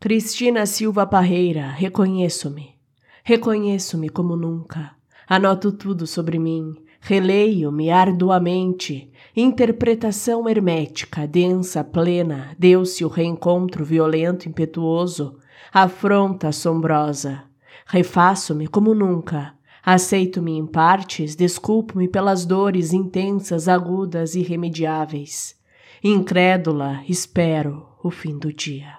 Cristina Silva Parreira, reconheço-me. Reconheço-me como nunca. Anoto tudo sobre mim. Releio-me arduamente. Interpretação hermética, densa, plena. Deu-se o reencontro violento, impetuoso. Afronta assombrosa. Refaço-me como nunca. Aceito-me em partes, desculpo-me pelas dores intensas, agudas irremediáveis. Incrédula, espero o fim do dia.